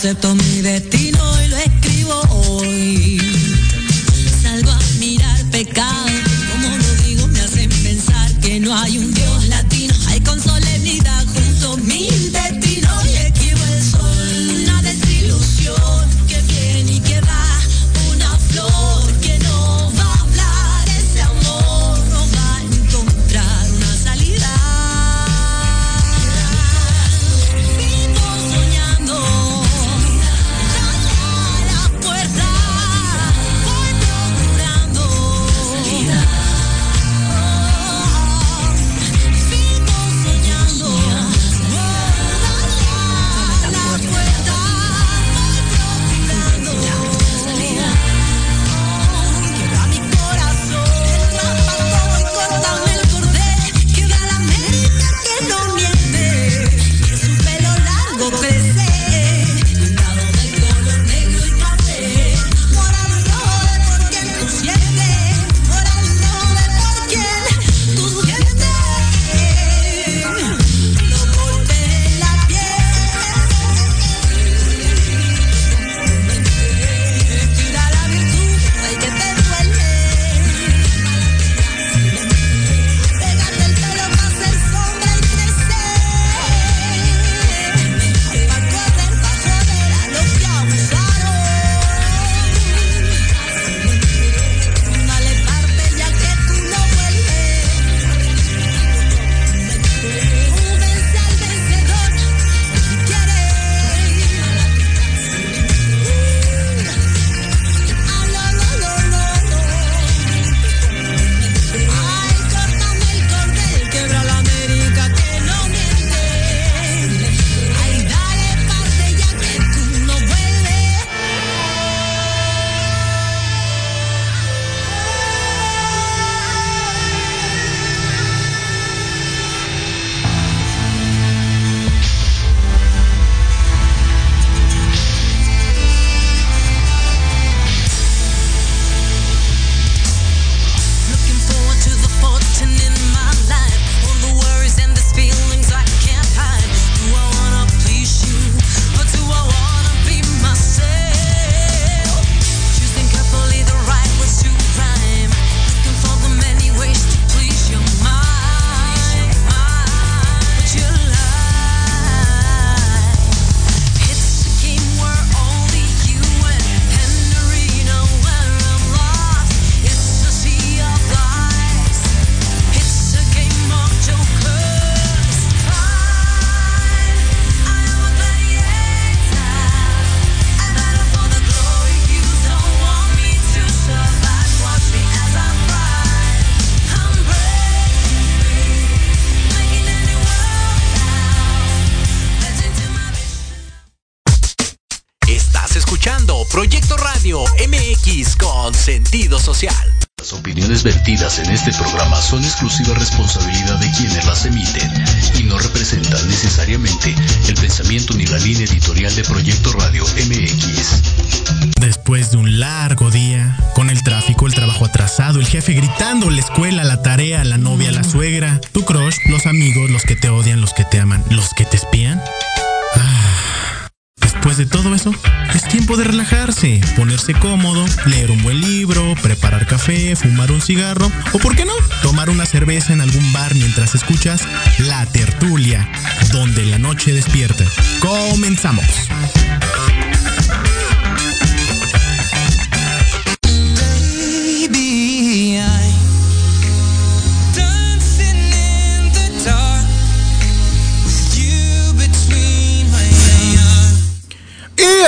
acepto son exclusiva responsabilidad de quienes las emiten y no representan necesariamente el pensamiento ni la línea editorial de Proyecto Radio MX. Después de un largo día, con el tráfico, el trabajo atrasado, el jefe gritando, la escuela, la tarea, la novia, la suegra, tu crush, los amigos, los que te odian, los que te aman, los que te espían. Después de todo eso, es tiempo de relajarse, ponerse cómodo, leer un buen libro, preparar café, fumar un cigarro o, ¿por qué no?, tomar una cerveza en algún bar mientras escuchas La Tertulia, donde la noche despierta. Comenzamos.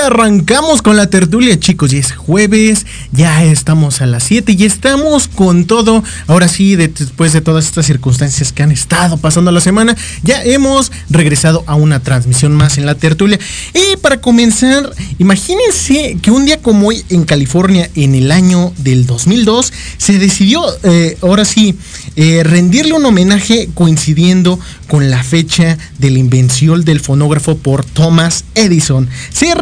Arrancamos con la tertulia, chicos. Y es jueves, ya estamos a las 7 y estamos con todo. Ahora sí, de- después de todas estas circunstancias que han estado pasando la semana, ya hemos regresado a una transmisión más en la tertulia. Y para comenzar, imagínense que un día como hoy en California, en el año del 2002, se decidió, eh, ahora sí, eh, rendirle un homenaje coincidiendo con la fecha de la invención del fonógrafo por Thomas Edison. Se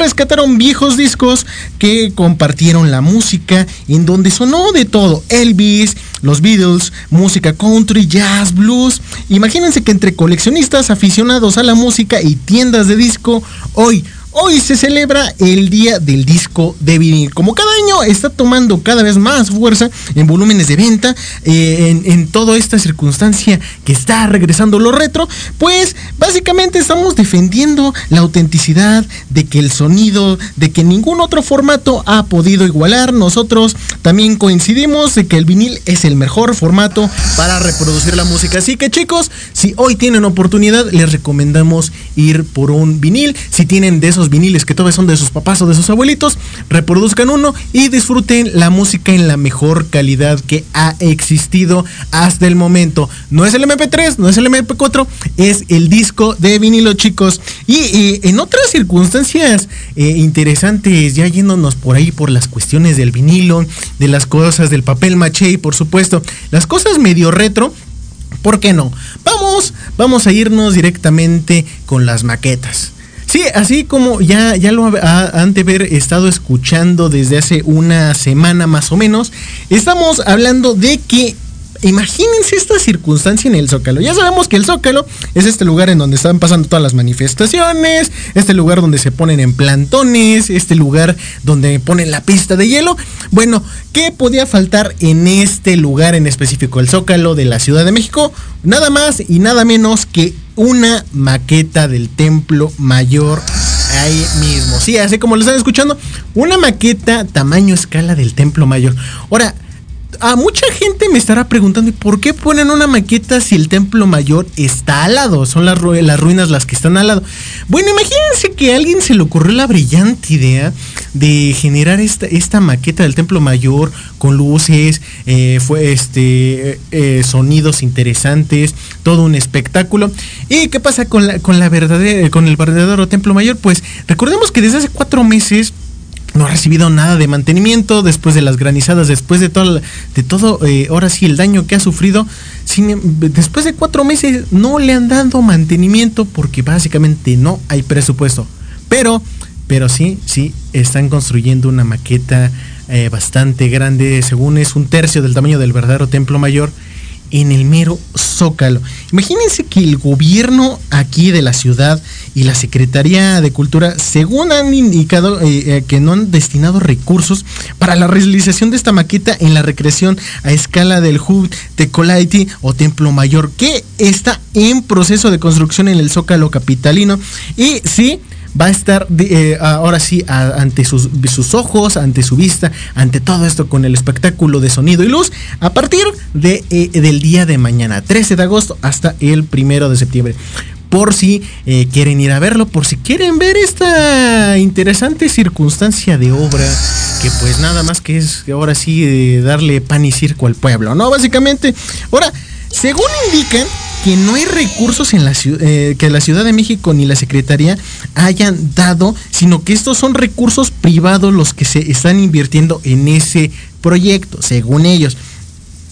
viejos discos que compartieron la música en donde sonó de todo, Elvis, los Beatles, música country, jazz, blues. Imagínense que entre coleccionistas, aficionados a la música y tiendas de disco, hoy Hoy se celebra el Día del Disco de Vinil. Como cada año está tomando cada vez más fuerza en volúmenes de venta, eh, en, toda esta circunstancia que está regresando lo retro, pues básicamente estamos defendiendo la autenticidad de que el sonido, de que ningún otro formato ha podido igualar. Nosotros también coincidimos de que el vinil es el mejor formato para reproducir la música. Así que chicos, si hoy tienen oportunidad, les recomendamos ir por un vinil. Si tienen de viniles que todavía son de sus papás o de sus abuelitos, reproduzcan uno y disfruten la música en la mejor calidad que ha existido hasta el momento. No es el MP3, no es el MP4, es el disco de vinilo, chicos. Y, en otras circunstancias eh, interesantes, ya yéndonos por ahí por las cuestiones del vinilo, de las cosas del papel maché y por supuesto, las cosas medio retro. ¿Por qué no? Vamos, vamos a irnos directamente con las maquetas. Sí, así como ya, ya lo ha- han de haber estado escuchando desde hace una semana más o menos, estamos hablando de que Imagínense esta circunstancia en el Zócalo. Ya sabemos que el Zócalo es este lugar en donde están pasando todas las manifestaciones, este lugar donde se ponen en plantones, este lugar donde ponen la pista de hielo. Bueno, ¿qué podía faltar en este lugar en específico? El Zócalo de la Ciudad de México. Nada más y nada menos que una maqueta del Templo Mayor ahí mismo. Sí, así como lo están escuchando, una maqueta tamaño escala del Templo Mayor. Ahora, a mucha gente me estará preguntando, ¿y por qué ponen una maqueta si el templo mayor está al lado? Son las, ru- las ruinas las que están al lado. Bueno, imagínense que a alguien se le ocurrió la brillante idea de generar esta, maqueta del templo mayor con luces, eh, fue este eh, sonidos interesantes, todo un espectáculo. ¿Y qué pasa con la, con con el verdadero templo mayor? Pues recordemos que desde hace cuatro meses no ha recibido nada de mantenimiento después de las granizadas, después de todo, de todo eh, ahora sí, el daño que ha sufrido. Sin, em, después de cuatro meses no le han dado mantenimiento porque básicamente no hay presupuesto. Pero, pero sí, sí, están construyendo una maqueta eh, bastante grande, según es un tercio del tamaño del verdadero templo mayor en el mero zócalo. Imagínense que el gobierno aquí de la ciudad y la Secretaría de Cultura, según han indicado eh, eh, que no han destinado recursos para la realización de esta maqueta en la recreación a escala del Hub Tecolaiti o Templo Mayor, que está en proceso de construcción en el zócalo capitalino. Y sí, va a estar eh, ahora sí ante sus, sus ojos, ante su vista, ante todo esto con el espectáculo de sonido y luz a partir de, eh, del día de mañana, 13 de agosto hasta el primero de septiembre. Por si eh, quieren ir a verlo, por si quieren ver esta interesante circunstancia de obra, que pues nada más que es ahora sí darle pan y circo al pueblo, ¿no? Básicamente, ahora, según indican, que no hay recursos en la eh, que la Ciudad de México ni la Secretaría hayan dado, sino que estos son recursos privados los que se están invirtiendo en ese proyecto, según ellos.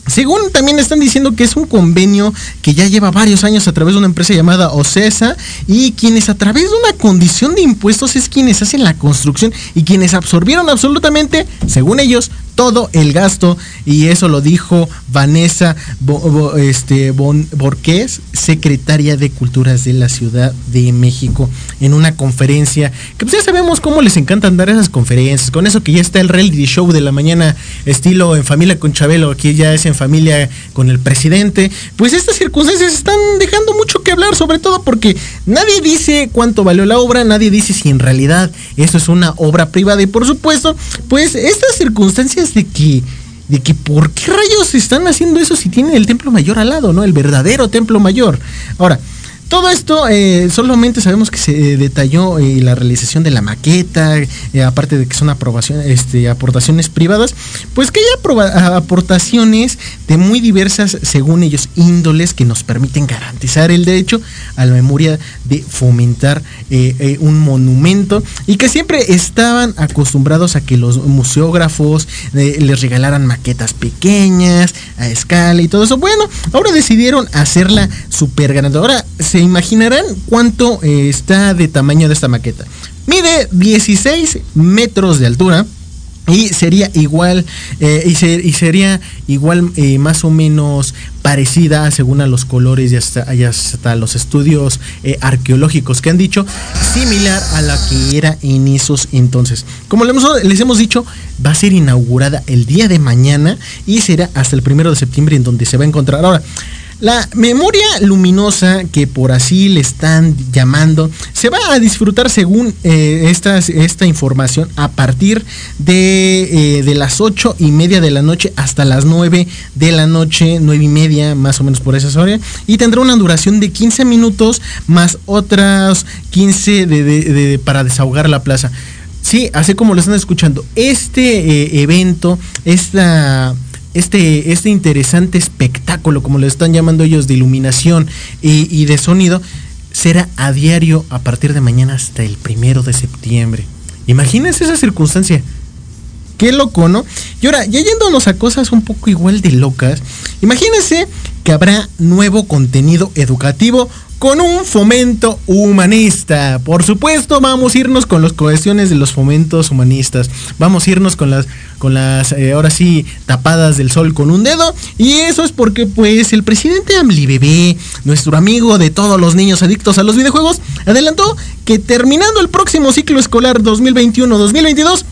Según también están diciendo que es un convenio que ya lleva varios años a través de una empresa llamada OCESA y quienes a través de una condición de impuestos es quienes hacen la construcción y quienes absorbieron absolutamente, según ellos, todo el gasto y eso lo dijo Vanessa Bo- este, Bon- Borqués, secretaria de Culturas de la Ciudad de México, en una conferencia que pues ya sabemos cómo les encantan dar esas conferencias, con eso que ya está el reality show de la mañana estilo en familia con Chabelo, aquí ya es en familia con el presidente, pues estas circunstancias están dejando mucho que hablar, sobre todo porque nadie dice cuánto valió la obra, nadie dice si en realidad esto es una obra privada y por supuesto, pues estas circunstancias de que de que por qué rayos están haciendo eso si tienen el templo mayor al lado, ¿no? El verdadero templo mayor. Ahora, todo esto eh, solamente sabemos que se eh, detalló eh, la realización de la maqueta, aparte de que son aprobación, este, aportaciones privadas, pues que hay aportaciones de muy diversas, según ellos, índoles que nos permiten garantizar el derecho a la memoria de fomentar un monumento y que siempre estaban acostumbrados a que los museógrafos les regalaran maquetas pequeñas, a escala y todo eso. Bueno, ahora decidieron hacerla súper grande. Ahora se imaginarán cuánto eh, está de tamaño de esta maqueta. Mide 16 metros de altura. Y sería igual, eh, y, se- y sería igual eh, más o menos parecida según a los colores y hasta, y hasta los estudios arqueológicos que han dicho, similar a la que era en esos entonces. Como les hemos, les hemos dicho, va a ser inaugurada el día de mañana y será hasta el primero de septiembre en donde se va a encontrar. Ahora, la memoria luminosa, que por así le están llamando, se va a disfrutar según eh, esta información a partir de, eh, de las ocho y media de la noche hasta las 9 de la noche, nueve y media más o menos por esa hora, y tendrá una duración de 15 minutos más otras 15 de- de- de- para desahogar la plaza. Sí, así como lo están escuchando, este eh, evento, esta este, este interesante espectáculo, como lo están llamando ellos, de iluminación y, y de sonido, será a diario a partir de mañana hasta el primero de septiembre. Imagínense esa circunstancia. Qué loco, ¿no? Y ahora, ya yéndonos a cosas un poco igual de locas, imagínense que habrá nuevo contenido educativo con un fomento humanista. Por supuesto, vamos a irnos con las cuestiones de los fomentos humanistas. Vamos a irnos con las, con las, eh, ahora sí, tapadas del sol con un dedo. Y eso es porque, pues, el presidente Amli Bebé, nuestro amigo de todos los niños adictos a los videojuegos, adelantó que terminando el próximo ciclo escolar 2021-2022,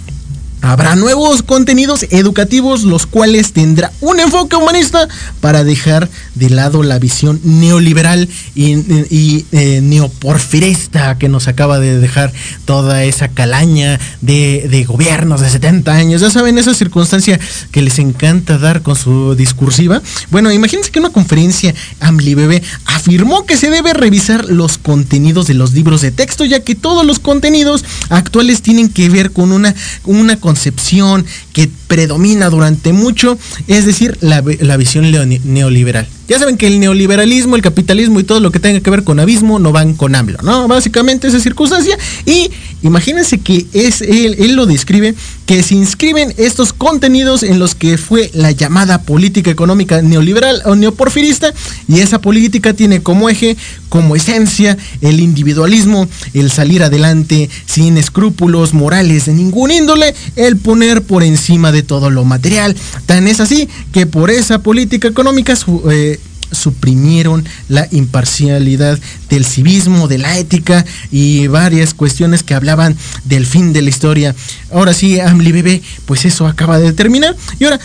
Habrá nuevos contenidos educativos los cuales tendrá un enfoque humanista para dejar de lado la visión neoliberal y, y, eh, neoporfirista que nos acaba de dejar toda esa calaña de, de gobiernos de 70 años. Ya saben, esa circunstancia que les encanta dar con su discursiva. Bueno, imagínense que una conferencia AMLIBB afirmó que se debe revisar los contenidos de los libros de texto, ya que todos los contenidos actuales tienen que ver con una, una concepción que predomina durante mucho, es decir, la, la visión neoliberal. Ya saben que el neoliberalismo, el capitalismo y todo lo que tenga que ver con abismo no van con AMLO, ¿no? Básicamente esa circunstancia. Y imagínense que es él, él lo describe, que se inscriben estos contenidos en los que fue la llamada política económica neoliberal o neoporfirista. Y esa política tiene como eje, como esencia, el individualismo, el salir adelante sin escrúpulos morales de ningún índole, el poner por encima de todo lo material. Tan es así que por esa política económica eh, suprimieron la imparcialidad del civismo, de la ética y varias cuestiones que hablaban del fin de la historia. Ahora sí, AMLI bebé, pues eso acaba de terminar. Y ahora,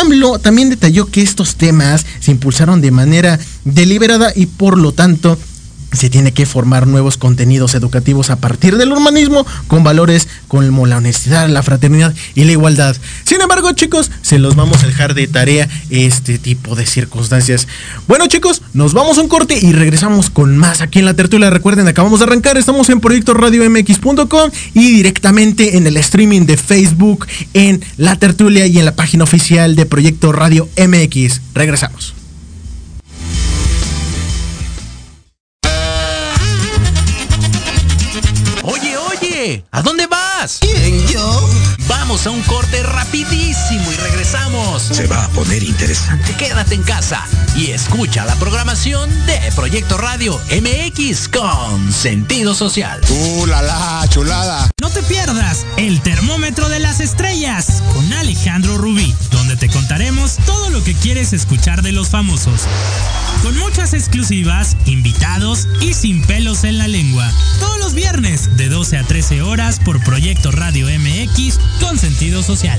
AMLO también detalló que estos temas se impulsaron de manera deliberada y por lo tanto se tiene que formar nuevos contenidos educativos a partir del humanismo con valores como la honestidad, la fraternidad y la igualdad. Sin embargo, chicos, se los vamos a dejar de tarea este tipo de circunstancias. Bueno, chicos, nos vamos a un corte y regresamos con más aquí en la tertulia. Recuerden, acabamos de arrancar, estamos en proyecto radiomx.com y directamente en el streaming de Facebook, en la tertulia y en la página oficial de Proyecto Radio MX. Regresamos. ¿A dónde vas? Vamos a un corte rapidísimo y regresamos. Se va a poner interesante. Quédate en casa y escucha la programación de Proyecto Radio MX con sentido social. ¡Uh, la, la, chulada! No te pierdas el termómetro de las estrellas con Alejandro Rubí, donde te contaremos todo lo que quieres escuchar de los famosos. Con muchas exclusivas, invitados y sin pelos en la lengua. Todos los viernes de 12 a 13 horas por Proyecto Radio MX con sentido social.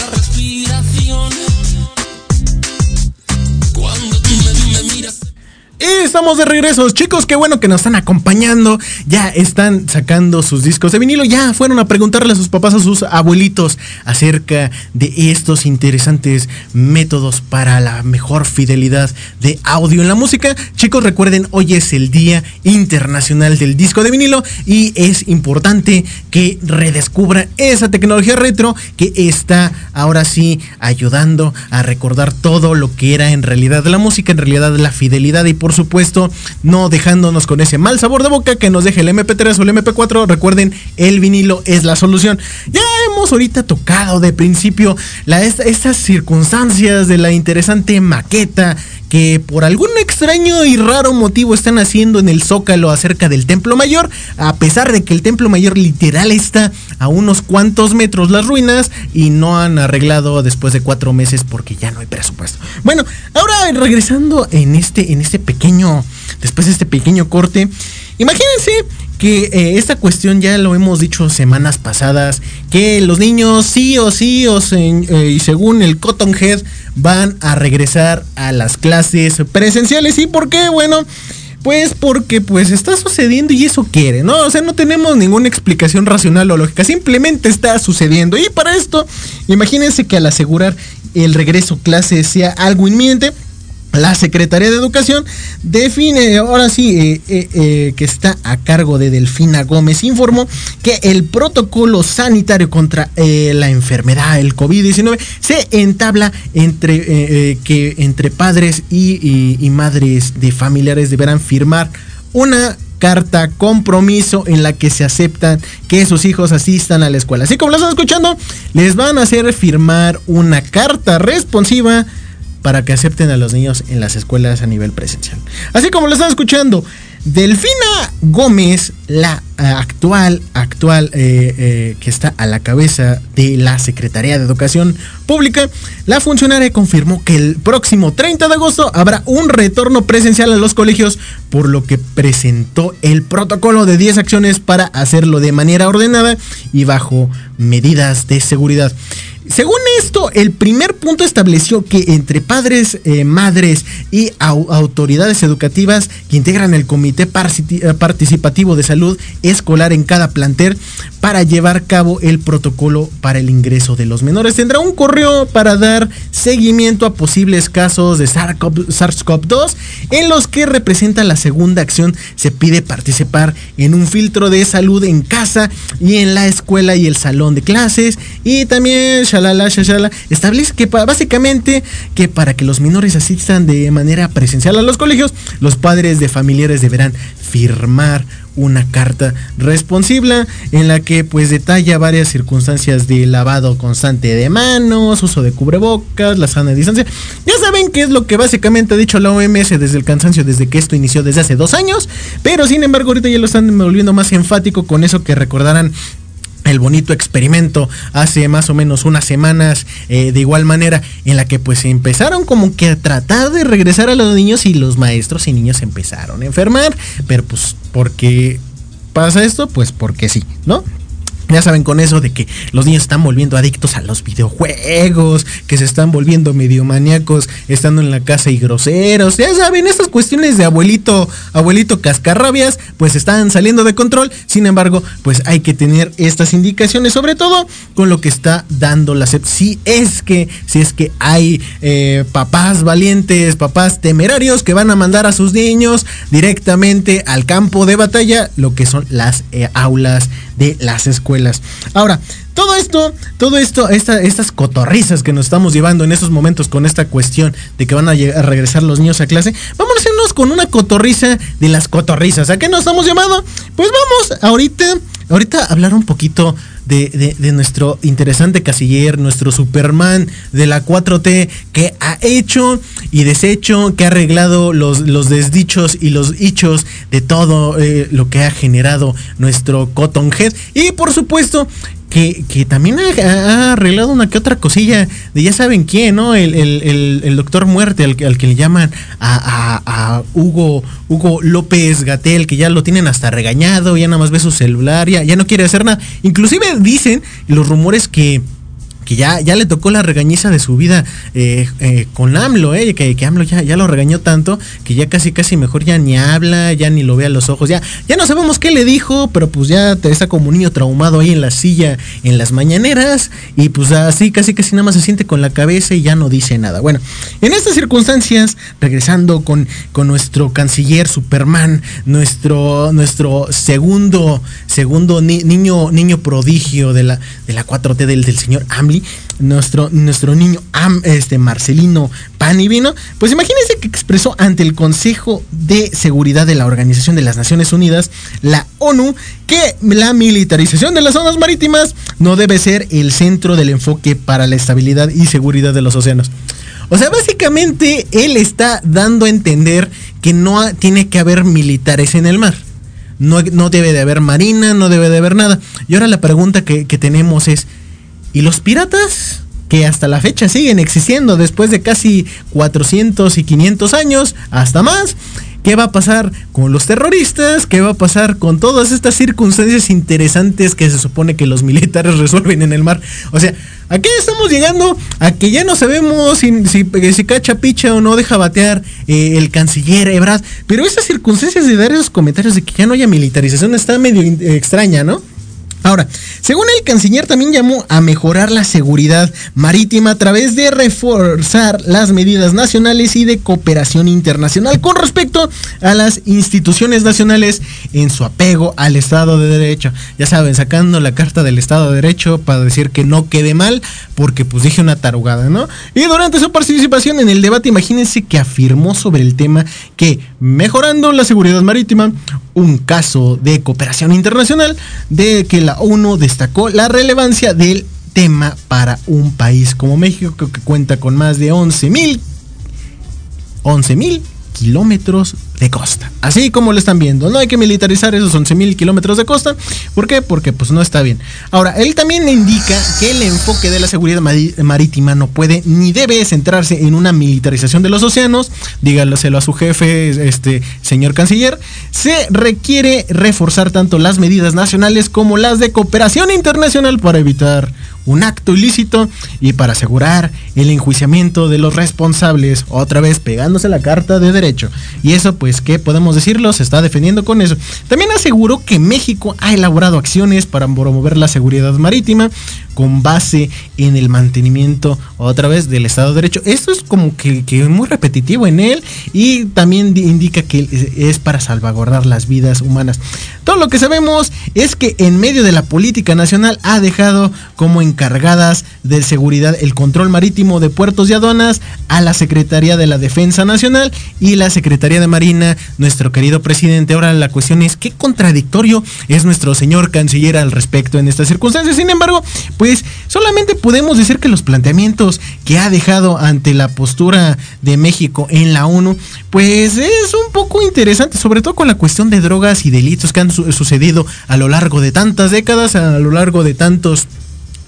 Estamos de regreso, chicos, qué bueno que nos están acompañando. Ya están sacando sus discos de vinilo, ya fueron a preguntarle a sus papás, a sus abuelitos acerca de estos interesantes métodos para la mejor fidelidad de audio en la música. Chicos, recuerden, hoy es el Día Internacional del Disco de Vinilo y es importante que redescubran esa tecnología retro que está ahora sí ayudando a recordar todo lo que era en realidad la música, en realidad la fidelidad y por supuesto no dejándonos con ese mal sabor de boca que nos deje el MP3 o el MP4. Recuerden, el vinilo es la solución. Ya hemos ahorita tocado de principio la, esta- estas circunstancias de la interesante maqueta que por algún extraño y raro motivo están haciendo en el Zócalo acerca del Templo Mayor, a pesar de que el Templo Mayor literal está a unos cuantos metros las ruinas y no han arreglado después de cuatro meses porque ya no hay presupuesto. Bueno, ahora regresando en este, en este pequeño, después de este pequeño corte, imagínense que eh, esta cuestión ya lo hemos dicho semanas pasadas, que los niños sí o sí o eh, según el Cotton Head van a regresar a las clases presenciales. ¿Y por qué? Bueno, pues porque pues está sucediendo y eso quiere, ¿no? O sea, no tenemos ninguna explicación racional o lógica, simplemente está sucediendo. Y para esto, imagínense que al asegurar el regreso a clases sea algo inminente, la Secretaría de Educación define, ahora sí, eh, eh, eh, que está a cargo de Delfina Gómez, informó que el protocolo sanitario contra la enfermedad, el COVID-19, se entabla entre, que entre padres y, y- y madres de familiares deberán firmar una carta compromiso en la que se aceptan que sus hijos asistan a la escuela. Así como lo están escuchando, les van a hacer firmar una carta responsiva para que acepten a los niños en las escuelas a nivel presencial. Así como lo están escuchando, Delfina Gómez, la eh, actual, actual eh, eh, que está a la cabeza de la Secretaría de Educación Pública, la funcionaria confirmó que el próximo 30 de agosto habrá un retorno presencial a los colegios, por lo que presentó el protocolo de 10 acciones para hacerlo de manera ordenada y bajo medidas de seguridad. Según esto, el primer punto estableció que entre padres, eh, madres y au- autoridades educativas que integran el Comité eh, Participativo de Salud Escolar en cada plantel para llevar a cabo el protocolo para el ingreso de los menores. Tendrá un correo para dar seguimiento a posibles casos de SARS-CoV- SARS-CoV-2 en los que representa la segunda acción. Se pide participar en un filtro de salud en casa y en la escuela y el salón de clases y también shalala shalala establece que básicamente que para que los menores asistan de manera presencial a los colegios los padres de familiares deberán firmar una carta responsiva en la que pues detalla varias circunstancias de lavado constante de manos, uso de cubrebocas, la sana distancia. Ya saben qué es lo que básicamente ha dicho la OMS desde el cansancio, desde que esto inició desde hace dos años, pero sin embargo ahorita ya lo están volviendo más enfático con eso que recordarán el bonito experimento hace más o menos unas semanas eh, de igual manera en la que pues empezaron como que a tratar de regresar a los niños y los maestros y niños empezaron a enfermar. Pero pues porque pasa esto pues porque sí no ya saben con eso de que los niños están volviendo adictos a los videojuegos, que se están volviendo medio maníacos estando en la casa y groseros. Ya saben, estas cuestiones de abuelito, abuelito cascarrabias, pues están saliendo de control. Sin embargo, pues hay que tener estas indicaciones, sobre todo con lo que está dando la SEP. Si es que, si es que hay eh, papás valientes, papás temerarios que van a mandar a sus niños directamente al campo de batalla, lo que son las eh, aulas de las escuelas. Ahora, todo esto, todo esto, esta, estas cotorrizas que nos estamos llevando en estos momentos con esta cuestión de que van a, regresar los niños a clase, vamos a hacernos con una cotorriza de las cotorrizas. ¿A qué nos estamos llamando? Pues vamos ahorita, ahorita hablar un poquito de, nuestro interesante casiller, nuestro Superman de la 4T que ha hecho y deshecho, que ha arreglado los, los desdichos y los hichos de todo eh, lo que ha generado nuestro Cotton Head. Y por supuesto que, que también ha, arreglado una que otra cosilla de ya saben quién, ¿no? El, el- el- doctor muerte al, que- al que le llaman a, a- a Hugo, Hugo López Gatel, que ya lo tienen hasta regañado, ya nada más ve su celular, ya, ya no quiere hacer nada. Inclusive dicen los rumores que que ya, ya le tocó la regañiza de su vida eh, eh, con AMLO, eh, que, que AMLO ya, ya lo regañó tanto que ya casi casi mejor ya ni habla, ya ni lo ve a los ojos, ya, ya no sabemos qué le dijo, pero pues ya está como un niño traumado ahí en la silla en las mañaneras y pues así casi casi nada más se siente con la cabeza y ya no dice nada. Bueno, en estas circunstancias, regresando con, con nuestro canciller Superman, nuestro, nuestro segundo, segundo ni- niño, niño prodigio de la, de la 4T del, del señor Nuestro, nuestro niño Am- este Marcelino Panivino, pues imagínense que expresó ante el Consejo de Seguridad de la Organización de las Naciones Unidas, la ONU, que la militarización de las zonas marítimas no debe ser el centro del enfoque para la estabilidad y seguridad de los océanos. O sea, básicamente él está dando a entender que no tiene que haber militares en el mar. No, no debe de haber marina, no debe de haber nada. Y ahora la pregunta que, que tenemos es, ¿y los piratas? Que hasta la fecha siguen existiendo después de casi 400 y 500 años, hasta más. ¿Qué va a pasar con los terroristas? ¿Qué va a pasar con todas estas circunstancias interesantes que se supone que los militares resuelven en el mar? O sea, ¿a qué estamos llegando? A que ya no sabemos si, si, cacha picha o no deja batear eh, el canciller Ebrard. Pero esas circunstancias de dar esos comentarios de que ya no haya militarización está medio extraña, ¿no? Ahora, según el canciller también llamó a mejorar la seguridad marítima a través de reforzar las medidas nacionales y de cooperación internacional con respecto a las instituciones nacionales en su apego al Estado de Derecho. Ya saben, sacando la carta del Estado de Derecho para decir que no quede mal, porque pues dije una tarugada, ¿no? Y durante su participación en el debate, imagínense que afirmó sobre el tema que mejorando la seguridad marítima, un caso de cooperación internacional de que la ONU destacó la relevancia del tema para un país como México que cuenta con más de 11 mil 11 mil kilómetros de costa. Así como lo están viendo, no hay que militarizar esos 11 mil kilómetros de costa. ¿Por qué? Porque pues no está bien. Ahora, él también indica que el enfoque de la seguridad marítima no puede ni debe centrarse en una militarización de los océanos. Dígaselo a su jefe, este señor canciller. Se requiere reforzar tanto las medidas nacionales como las de cooperación internacional para evitar un acto ilícito y para asegurar el enjuiciamiento de los responsables, otra vez pegándose la carta de derecho. Y eso, pues, ¿qué podemos decirlo? Se está defendiendo con eso. También aseguró que México ha elaborado acciones para promover la seguridad marítima con base en el mantenimiento, otra vez, del Estado de Derecho. Esto es como que, que muy repetitivo en él y también di- indica que es- para salvaguardar las vidas humanas. Todo lo que sabemos es que en medio de la política nacional ha dejado como encargadas de seguridad el control marítimo de puertos y aduanas a la Secretaría de la Defensa Nacional y la Secretaría de Marina, nuestro querido presidente. Ahora la cuestión es qué contradictorio es nuestro señor canciller al respecto en estas circunstancias. Sin embargo, pues solamente podemos decir que los planteamientos que ha dejado ante la postura de México en la ONU, pues es un poco interesante, sobre todo con la cuestión de drogas y delitos que han su- sucedido a lo largo de tantas décadas, a lo largo de tantos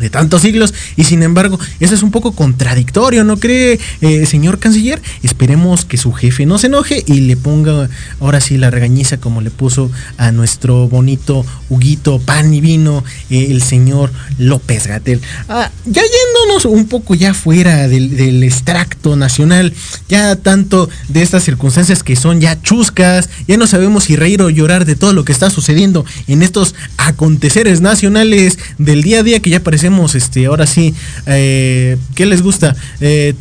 de tantos siglos y sin embargo eso es un poco contradictorio, ¿no cree, eh, señor canciller? Esperemos que su jefe no se enoje y le ponga ahora sí la regañiza como le puso a nuestro bonito Huguito Pan y Vino, eh, el señor López Gatel. Ah, ya yéndonos un poco ya fuera del, del extracto nacional, ya tanto de estas circunstancias que son ya chuscas, ya no sabemos si reír o llorar de todo lo que está sucediendo en estos aconteceres nacionales del día a día que ya parecemos este ahora sí, eh, ¿qué les gusta? Eh,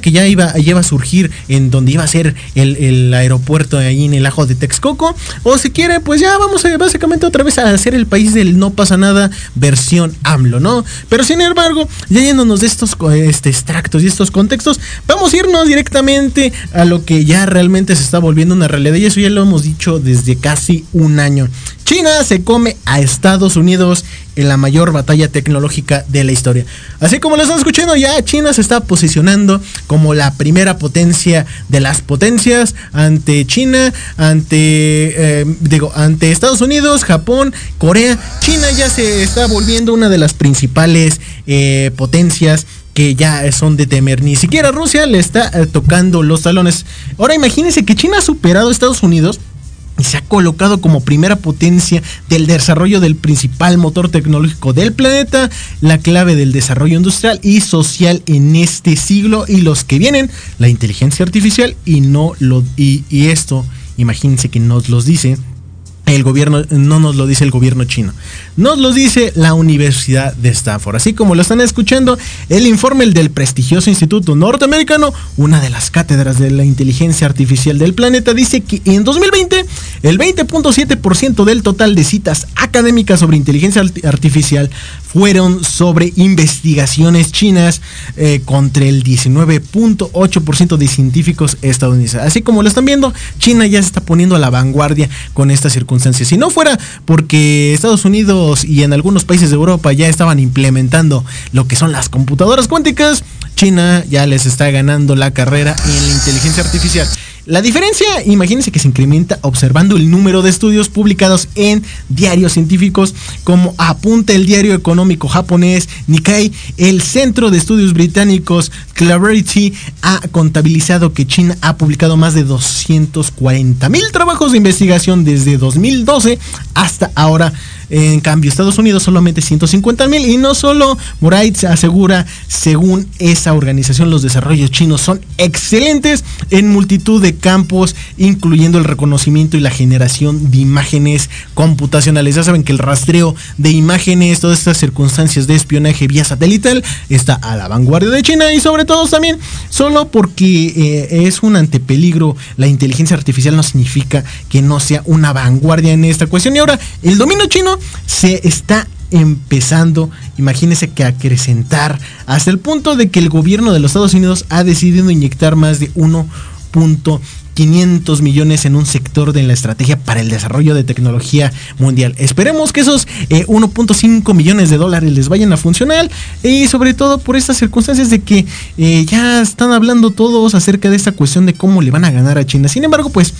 que ya iba, lleva a surgir en donde iba a ser el, el aeropuerto ahí en el ajo de Texcoco. O si quiere, pues ya vamos básicamente otra vez a hacer el país del no pasa nada versión AMLO, ¿no? Pero sin embargo, ya yéndonos de estos este, extractos y estos contextos, vamos a irnos directamente a lo que ya realmente se está volviendo una realidad. Y eso ya lo hemos dicho desde casi un año. China se come a Estados Unidos en la mayor batalla tecnológica de la historia. Así como lo están escuchando, ya China se está posicionando como la primera potencia de las potencias ante China, ante eh, digo, ante Estados Unidos, Japón, Corea. China ya se está volviendo una de las principales eh, potencias que ya son de temer. Ni siquiera Rusia le está eh, tocando los talones. Ahora imagínense que China ha superado Estados Unidos y se ha colocado como primera potencia del desarrollo del principal motor tecnológico del planeta, la clave del desarrollo industrial y social en este siglo y los que vienen, la inteligencia artificial y no lo y, esto, imagínense que nos los dice el gobierno, no nos lo dice el gobierno chino, nos lo dice la Universidad de Stanford. Así como lo están escuchando, el informe del prestigioso Instituto Norteamericano, una de las cátedras de la inteligencia artificial del planeta, dice que en 2020 el 20.7% del total de citas académicas sobre inteligencia arti- artificial fueron sobre investigaciones chinas eh, contra el 19.8% de científicos estadounidenses. Así como lo están viendo, China ya se está poniendo a la vanguardia con estas circunstancias. Si no fuera porque Estados Unidos y en algunos países de Europa ya estaban implementando lo que son las computadoras cuánticas, China ya les está ganando la carrera en la inteligencia artificial. La diferencia, imagínense que se incrementa observando el número de estudios publicados en diarios científicos como apunta el diario económico japonés Nikkei, el Centro de Estudios Británicos Clarity ha contabilizado que China ha publicado más de 240 mil trabajos de investigación desde 2012 hasta ahora. En cambio, Estados Unidos solamente 150 mil y no solo Moraes asegura, según esa organización, los desarrollos chinos son excelentes en multitud de campos, incluyendo el reconocimiento y la generación de imágenes computacionales. Ya saben que el rastreo de imágenes, todas estas circunstancias de espionaje vía satelital, está a la vanguardia de China y sobre todo también solo porque eh, es un antepeligro. La inteligencia artificial no significa que no sea una vanguardia en esta cuestión. Y ahora, el dominio chino se está empezando, imagínense que a acrecentar hasta el punto de que el gobierno de los Estados Unidos ha decidido inyectar más de 1.500 millones en un sector de la estrategia para el desarrollo de tecnología mundial. Esperemos que esos eh, 1.5 millones de dólares les vayan a funcionar y sobre todo por estas circunstancias de que eh, ya están hablando todos acerca de esta cuestión de cómo le van a ganar a China. Sin embargo, pues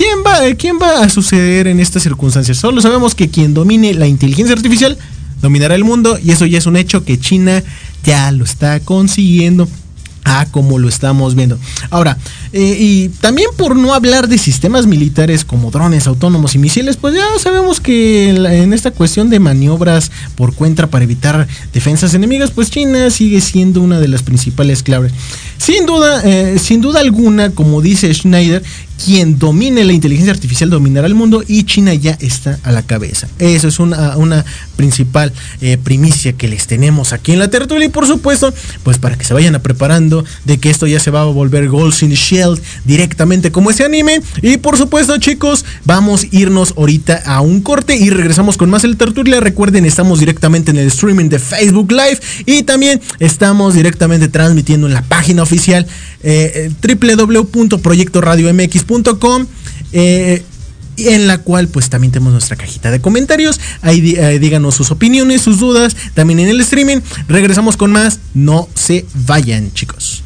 ¿Quién va, ¿Quién va a suceder en estas circunstancias? Solo sabemos que quien domine la inteligencia artificial dominará el mundo y eso ya es un hecho que China ya lo está consiguiendo a como lo estamos viendo. Ahora, eh, y también por no hablar de sistemas militares como drones autónomos y misiles, pues ya sabemos que en, esta cuestión de maniobras por cuenta para evitar defensas enemigas, pues China sigue siendo una de las principales claves. Sin duda, eh, sin duda alguna, como dice Schneider, quien domine la inteligencia artificial dominará el mundo y China ya está a la cabeza. Eso es una, una principal eh, primicia que les tenemos aquí en la tertulia y por supuesto, pues para que se vayan a preparando de que esto ya se va a volver Ghost in the Directamente como ese anime. Y por supuesto, chicos, vamos a irnos ahorita a un corte y regresamos con más el tertulia. Recuerden, estamos directamente en el streaming de Facebook Live y también estamos directamente transmitiendo en la página oficial eh, www.proyectoradiomx.com. Eh, en la cual pues también tenemos nuestra cajita de comentarios. Ahí eh, díganos sus opiniones, sus dudas, también en el streaming. Regresamos con más. No se vayan, chicos.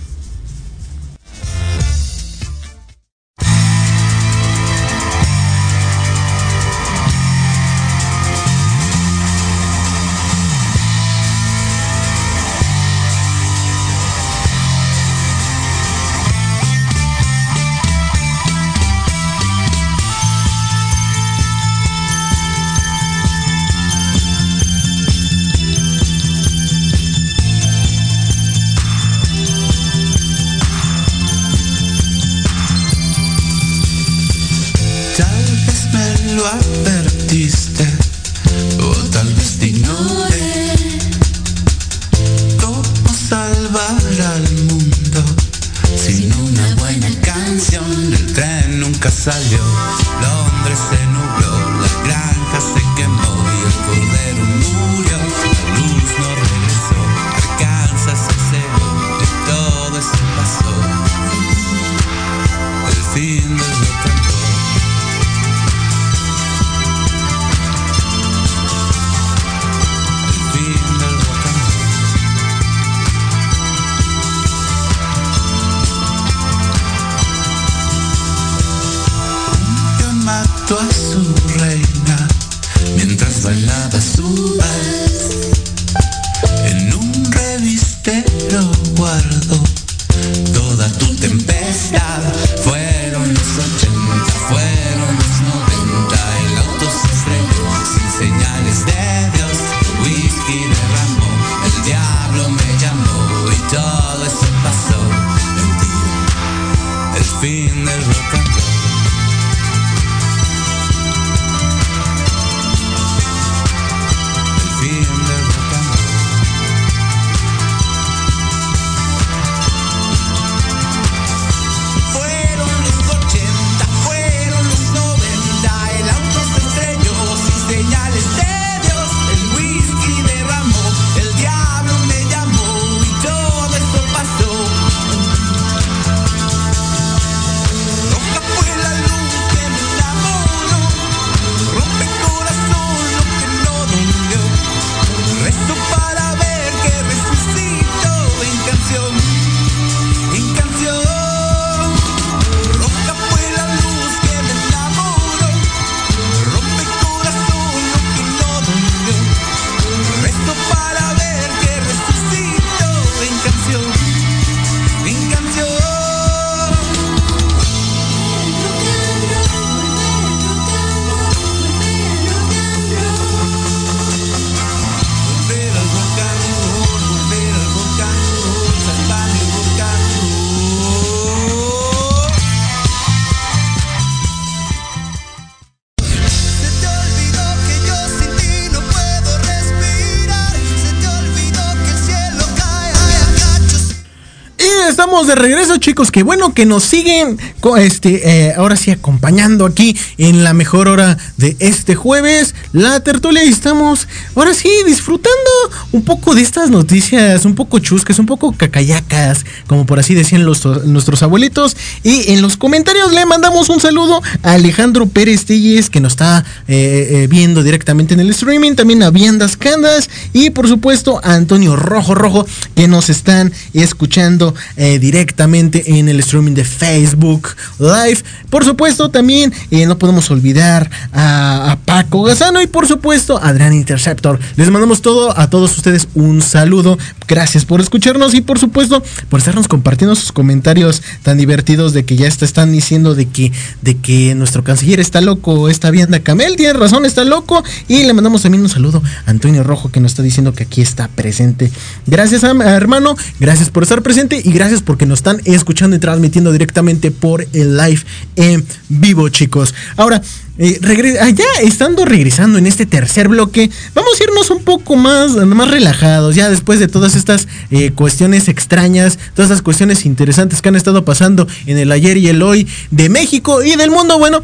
Estamos de regreso, chicos. Qué bueno que nos siguen, este, eh, ahora sí acompañando aquí en la mejor hora de este jueves, la tertulia. Y estamos, ahora sí, disfrutando un poco de estas noticias, un poco chuscas, un poco cacayacas, como por así decían los, nuestros abuelitos. Y en los comentarios le mandamos un saludo a Alejandro Pérez Telles, que nos está eh, eh, viendo directamente en el streaming. También a Viandas Candas. Y por supuesto a Antonio Rojo Rojo, que nos están escuchando directamente en el streaming de Facebook Live. Por supuesto, también eh, no podemos olvidar a, Paco Gazano y por supuesto a Adrián Interceptor. Les mandamos todo a todos ustedes un saludo. Gracias por escucharnos y por supuesto por estarnos compartiendo sus comentarios tan divertidos de que ya está- están diciendo de que, de que nuestro canciller está loco, está viendo Camel, tiene razón, está loco. Y le mandamos también un saludo a Antonio Rojo que nos está diciendo que aquí está presente. Gracias hermano, gracias por estar presente y gracias porque nos están escuchando y transmitiendo directamente por el live en vivo, chicos. Ahora, eh, ah, ya estando regresando en este tercer bloque, vamos a irnos un poco más, más relajados, ya después de todas estas eh, cuestiones extrañas, todas estas cuestiones interesantes que han estado pasando en el ayer y el hoy de México y del mundo. Bueno,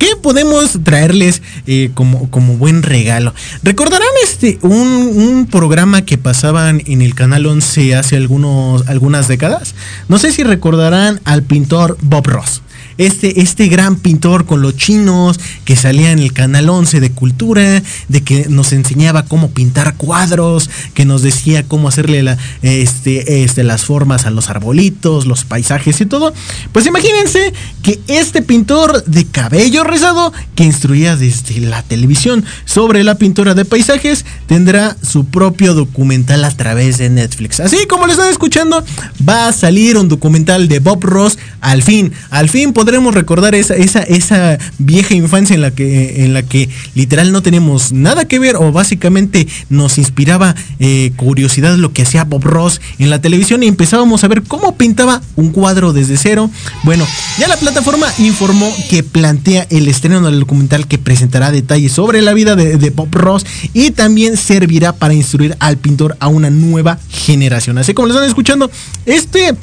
¿Qué podemos traerles eh, como, como buen regalo? ¿Recordarán este un, un programa que pasaban en el canal 11 hace algunos, algunas décadas? No sé si recordarán al pintor Bob Ross. Este, este gran pintor con los chinos que salía en el canal 11 de cultura, de que nos enseñaba cómo pintar cuadros, que nos decía cómo hacerle este, este, las formas a los arbolitos, los paisajes y todo. Pues imagínense que este pintor de cabello rizado que instruía desde la televisión sobre la pintura de paisajes tendrá su propio documental a través de Netflix. Así como lo están escuchando, va a salir un documental de Bob Ross. Al fin, al fin podremos recordar esa, esa, esa vieja infancia en la que, en la que literal no tenemos nada que ver o básicamente nos inspiraba eh, curiosidad lo que hacía Bob Ross en la televisión y empezábamos a ver cómo pintaba un cuadro desde cero. Bueno, ya la plataforma informó que plantea el estreno del documental que presentará detalles sobre la vida de, de Bob Ross y también servirá para instruir al pintor a una nueva generación. Así como lo están escuchando, este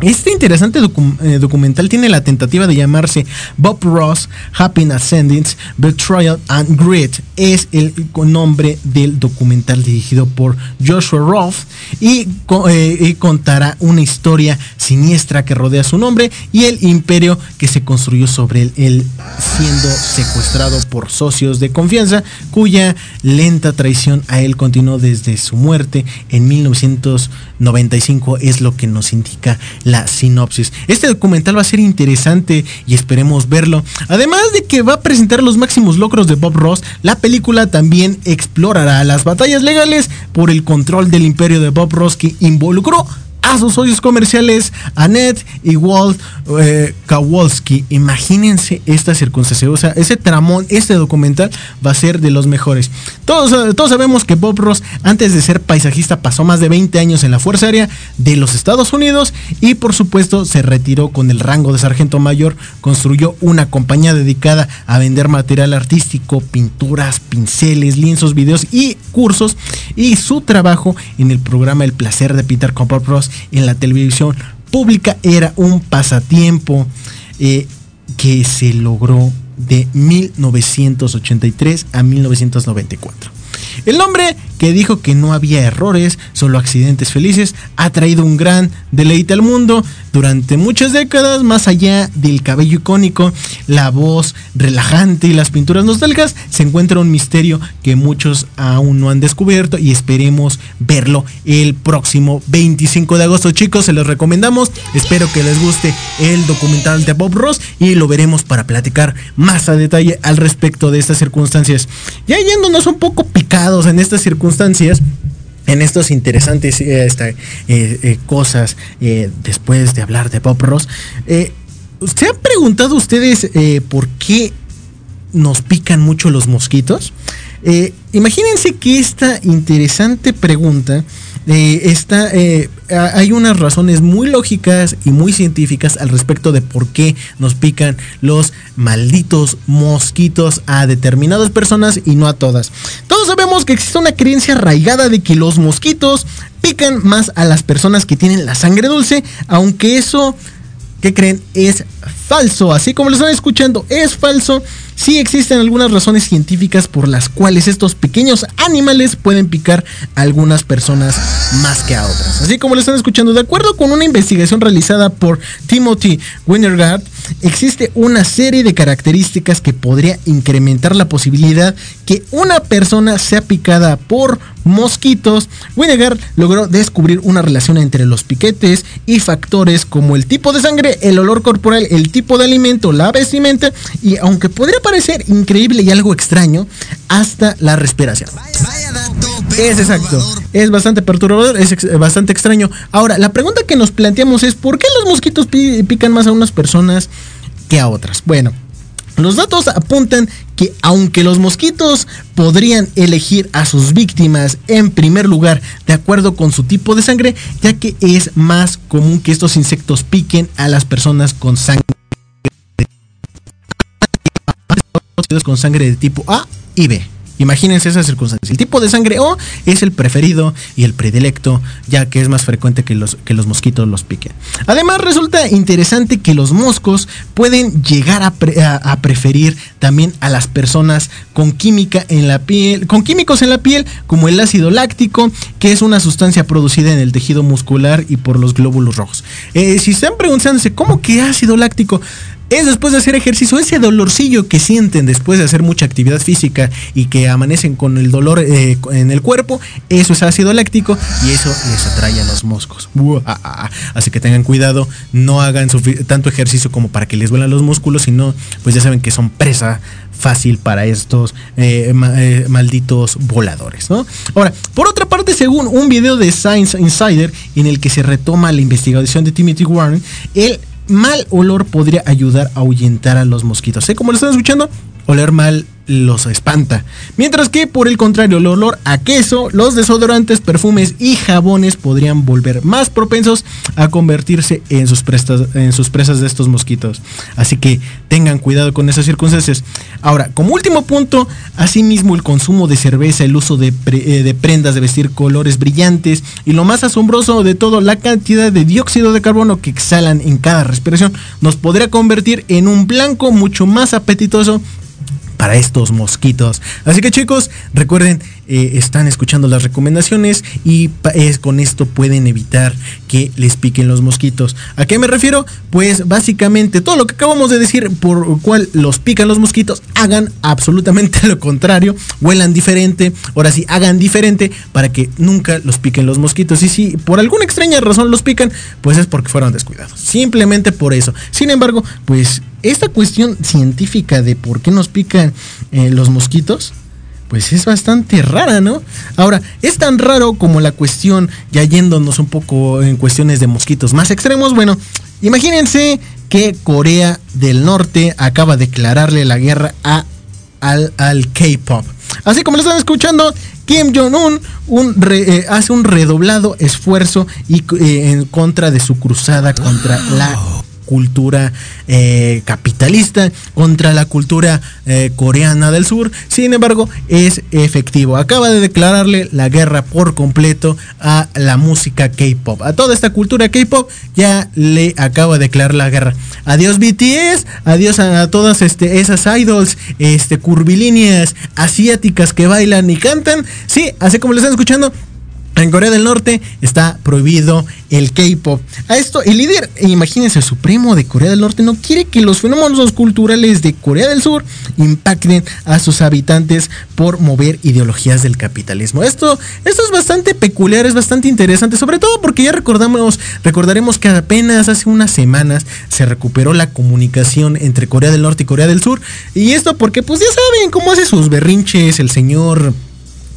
Este interesante eh, documental tiene la tentativa de llamarse Bob Ross, Happy Ascendance, Betrayal and Grit. Es el nombre del documental dirigido por Joshua Roth eh, y contará una historia siniestra que rodea su nombre y el imperio que se construyó sobre él, él siendo secuestrado por socios de confianza cuya lenta traición a él continuó desde su muerte en 1995 es lo que nos indica la sinopsis. Este documental va a ser interesante y esperemos verlo. Además de que va a presentar los máximos logros de Bob Ross, la película también explorará las batallas legales por el control del imperio de Bob Ross que involucró a sus socios comerciales, Annette y Walt eh, Kowalski. Imagínense esta circunstancia. O sea, ese tramón, este documental va a ser de los mejores. Todos, eh, todos sabemos que Bob Ross, antes de ser paisajista, pasó más de 20 años en la Fuerza Aérea de los Estados Unidos y, por supuesto, se retiró con el rango de sargento mayor. Construyó una compañía dedicada a vender material artístico, pinturas, pinceles, lienzos, videos y cursos. Y su trabajo en el programa El placer de Peter con Bob Ross en la televisión pública era un pasatiempo eh, que se logró de 1983 a 1994. El hombre que dijo que no había errores, solo accidentes felices, ha traído un gran deleite al mundo durante muchas décadas, más allá del cabello icónico, la voz relajante y las pinturas nostálgicas, se encuentra un misterio que muchos aún no han descubierto y esperemos verlo el próximo 25 de agosto. Chicos, se los recomendamos. Espero que les guste el documental de Bob Ross y lo veremos para platicar más a detalle al respecto de estas circunstancias. Ya yéndonos un poco picados en estas circunstancias, en estos interesantes eh, eh, eh, cosas después de hablar de Bob Ross. ¿Se han preguntado ustedes por qué nos pican mucho los mosquitos? Imagínense que esta interesante pregunta eh, está, eh, hay unas razones muy lógicas y muy científicas al respecto de por qué nos pican los malditos mosquitos a determinadas personas y no a todas. Todos sabemos que existe una creencia arraigada de que los mosquitos pican más a las personas que tienen la sangre dulce, aunque eso ¿Qué creen? Es falso. Así como lo están escuchando, es falso. Sí existen algunas razones científicas por las cuales estos pequeños animales pueden picar a algunas personas más que a otras. Así como lo están escuchando, de acuerdo con una investigación realizada por Timothy Wintergard, existe una serie de características que podría incrementar la posibilidad que una persona sea picada por mosquitos. Wintergard logró descubrir una relación entre los piquetes y factores como el tipo de sangre, el olor corporal, el tipo de alimento, la vestimenta y aunque podría parecer increíble y algo extraño, hasta la respiración. Es exacto. Es bastante perturbador, es bastante extraño. Ahora, la pregunta que nos planteamos es ¿por qué los mosquitos pi- pican más a unas personas que a otras? Bueno, los datos apuntan que aunque los mosquitos podrían elegir a sus víctimas en primer lugar de acuerdo con su tipo de sangre, ya que es más común que estos insectos piquen a las personas con sangre con sangre de tipo A y B. Imagínense esas circunstancias. El tipo de sangre O es el preferido y el predilecto, ya que es más frecuente que los, que los mosquitos los piquen. Además, resulta interesante que los moscos pueden llegar a preferir también a las personas con química en la piel, con químicos en la piel, como el ácido láctico, que es una sustancia producida en el tejido muscular y por los glóbulos rojos. Eh, si están preguntándose, ¿cómo que ácido láctico? Es después de hacer ejercicio, ese dolorcillo que sienten después de hacer mucha actividad física y que amanecen con el dolor eh, en el cuerpo, eso es ácido láctico y eso les atrae a los moscos. Así que tengan cuidado, no hagan tanto ejercicio como para que les duelan los músculos, sino pues ya saben que son presa fácil para estos eh, eh, malditos voladores, ¿no? Ahora, por otra parte, según un video de Science Insider en el que se retoma la investigación de Timothy Warren, el mal olor podría ayudar a ahuyentar a los mosquitos. ¿Eh? Como lo están escuchando, oler mal los espanta. Mientras que por el contrario, el olor a queso, los desodorantes, perfumes y jabones podrían volver más propensos a convertirse en sus, en sus presas de estos mosquitos. Así que tengan cuidado con esas circunstancias. Ahora, como último punto, asimismo el consumo de cerveza, el uso de, eh, de prendas de vestir colores brillantes y lo más asombroso de todo, la cantidad de dióxido de carbono que exhalan en cada respiración nos podría convertir en un blanco mucho más apetitoso para estos mosquitos. Así que chicos, recuerden, eh, están escuchando las recomendaciones y es, con esto pueden evitar que les piquen los mosquitos. ¿A qué me refiero? Pues básicamente todo lo que acabamos de decir por cual los pican los mosquitos, hagan absolutamente lo contrario, huelan diferente, ahora sí, hagan diferente para que nunca los piquen los mosquitos. Y si por alguna extraña razón los pican, pues es porque fueron descuidados. Simplemente por eso. Sin embargo, pues esta cuestión científica de por qué nos pican eh, los mosquitos, pues es bastante rara, ¿no? Ahora, es tan raro como la cuestión, ya yéndonos un poco en cuestiones de mosquitos más extremos, bueno, imagínense que Corea del Norte acaba de declararle la guerra a, al, al K-Pop. Así como lo están escuchando, Kim Jong-un eh, hace un redoblado esfuerzo y, eh, en contra de su cruzada contra la cultura eh, capitalista contra la cultura eh, coreana del sur. Sin embargo, es efectivo. Acaba de declararle la guerra por completo a la música K-pop. A toda esta cultura K-pop ya le acaba de declarar la guerra. Adiós BTS, adiós a, todas este, esas idols este, curvilíneas asiáticas que bailan y cantan. Sí, así como lo están escuchando, en Corea del Norte está prohibido el K-pop. A esto, el líder, imagínense, supremo de Corea del Norte no quiere que los fenómenos culturales de Corea del Sur impacten a sus habitantes por mover ideologías del capitalismo. Esto, esto es bastante peculiar, es bastante interesante, sobre todo porque ya recordamos, recordaremos que apenas hace unas semanas se recuperó la comunicación entre Corea del Norte y Corea del Sur. Y esto porque, pues ya saben cómo hace sus berrinches el señor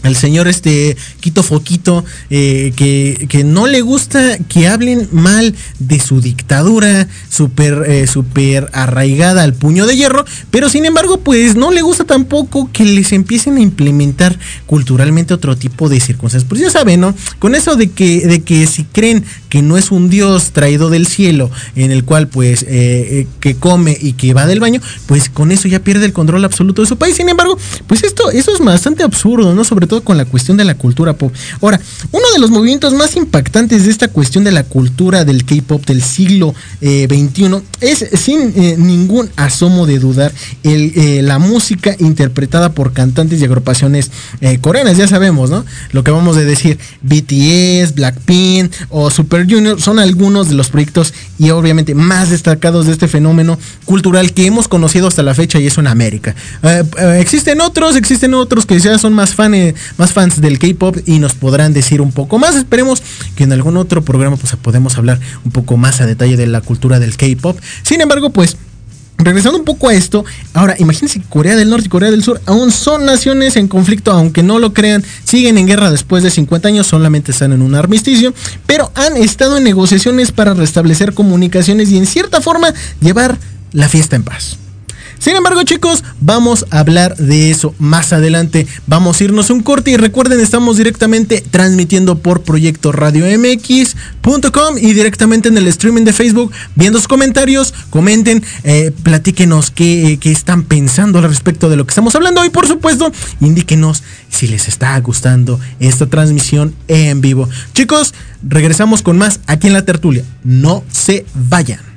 el señor este Quito Foquito, eh, que, que no le gusta que hablen mal de su dictadura súper eh, súper arraigada al puño de hierro, pero sin embargo pues no le gusta tampoco que les empiecen a implementar culturalmente otro tipo de circunstancias. Pues ya saben, ¿no? Con eso de que, de que si creen que no es un dios traído del cielo, en el cual pues eh, eh, que come y que va del baño, pues con eso ya pierde el control absoluto de su país. Sin embargo, pues esto, eso es bastante absurdo, ¿no? Sobre todo con la cuestión de la cultura pop. Ahora, uno de los movimientos más impactantes de esta cuestión de la cultura del K-pop del siglo eh, XXI es sin eh, ningún asomo de dudar eh, la música interpretada por cantantes y agrupaciones eh, coreanas. Ya sabemos, ¿no? Lo que vamos a decir, BTS, Blackpink o Super Junior son algunos de los proyectos y obviamente más destacados de este fenómeno cultural que hemos conocido hasta la fecha y eso en América. Existen otros, existen otros que ya son más, fan, más fans del K-pop y nos podrán decir un poco más. Esperemos que en algún otro programa pues podemos hablar un poco más a detalle de la cultura del K-pop. Sin embargo, pues Regresando un poco a esto, ahora imagínense que Corea del Norte y Corea del Sur aún son naciones en conflicto, aunque no lo crean, siguen en guerra después de 50 años, solamente están en un armisticio, pero han estado en negociaciones para restablecer comunicaciones y en cierta forma llevar la fiesta en paz. Sin embargo, chicos, vamos a hablar de eso más adelante. Vamos a irnos un corte y recuerden, estamos directamente transmitiendo por Proyecto Radio MX.com y directamente en el streaming de Facebook, viendo sus comentarios, comenten, eh, platíquenos qué, qué están pensando al respecto de lo que estamos hablando y por supuesto, indíquenos si les está gustando esta transmisión en vivo. Chicos, regresamos con más aquí en la tertulia. No se vayan.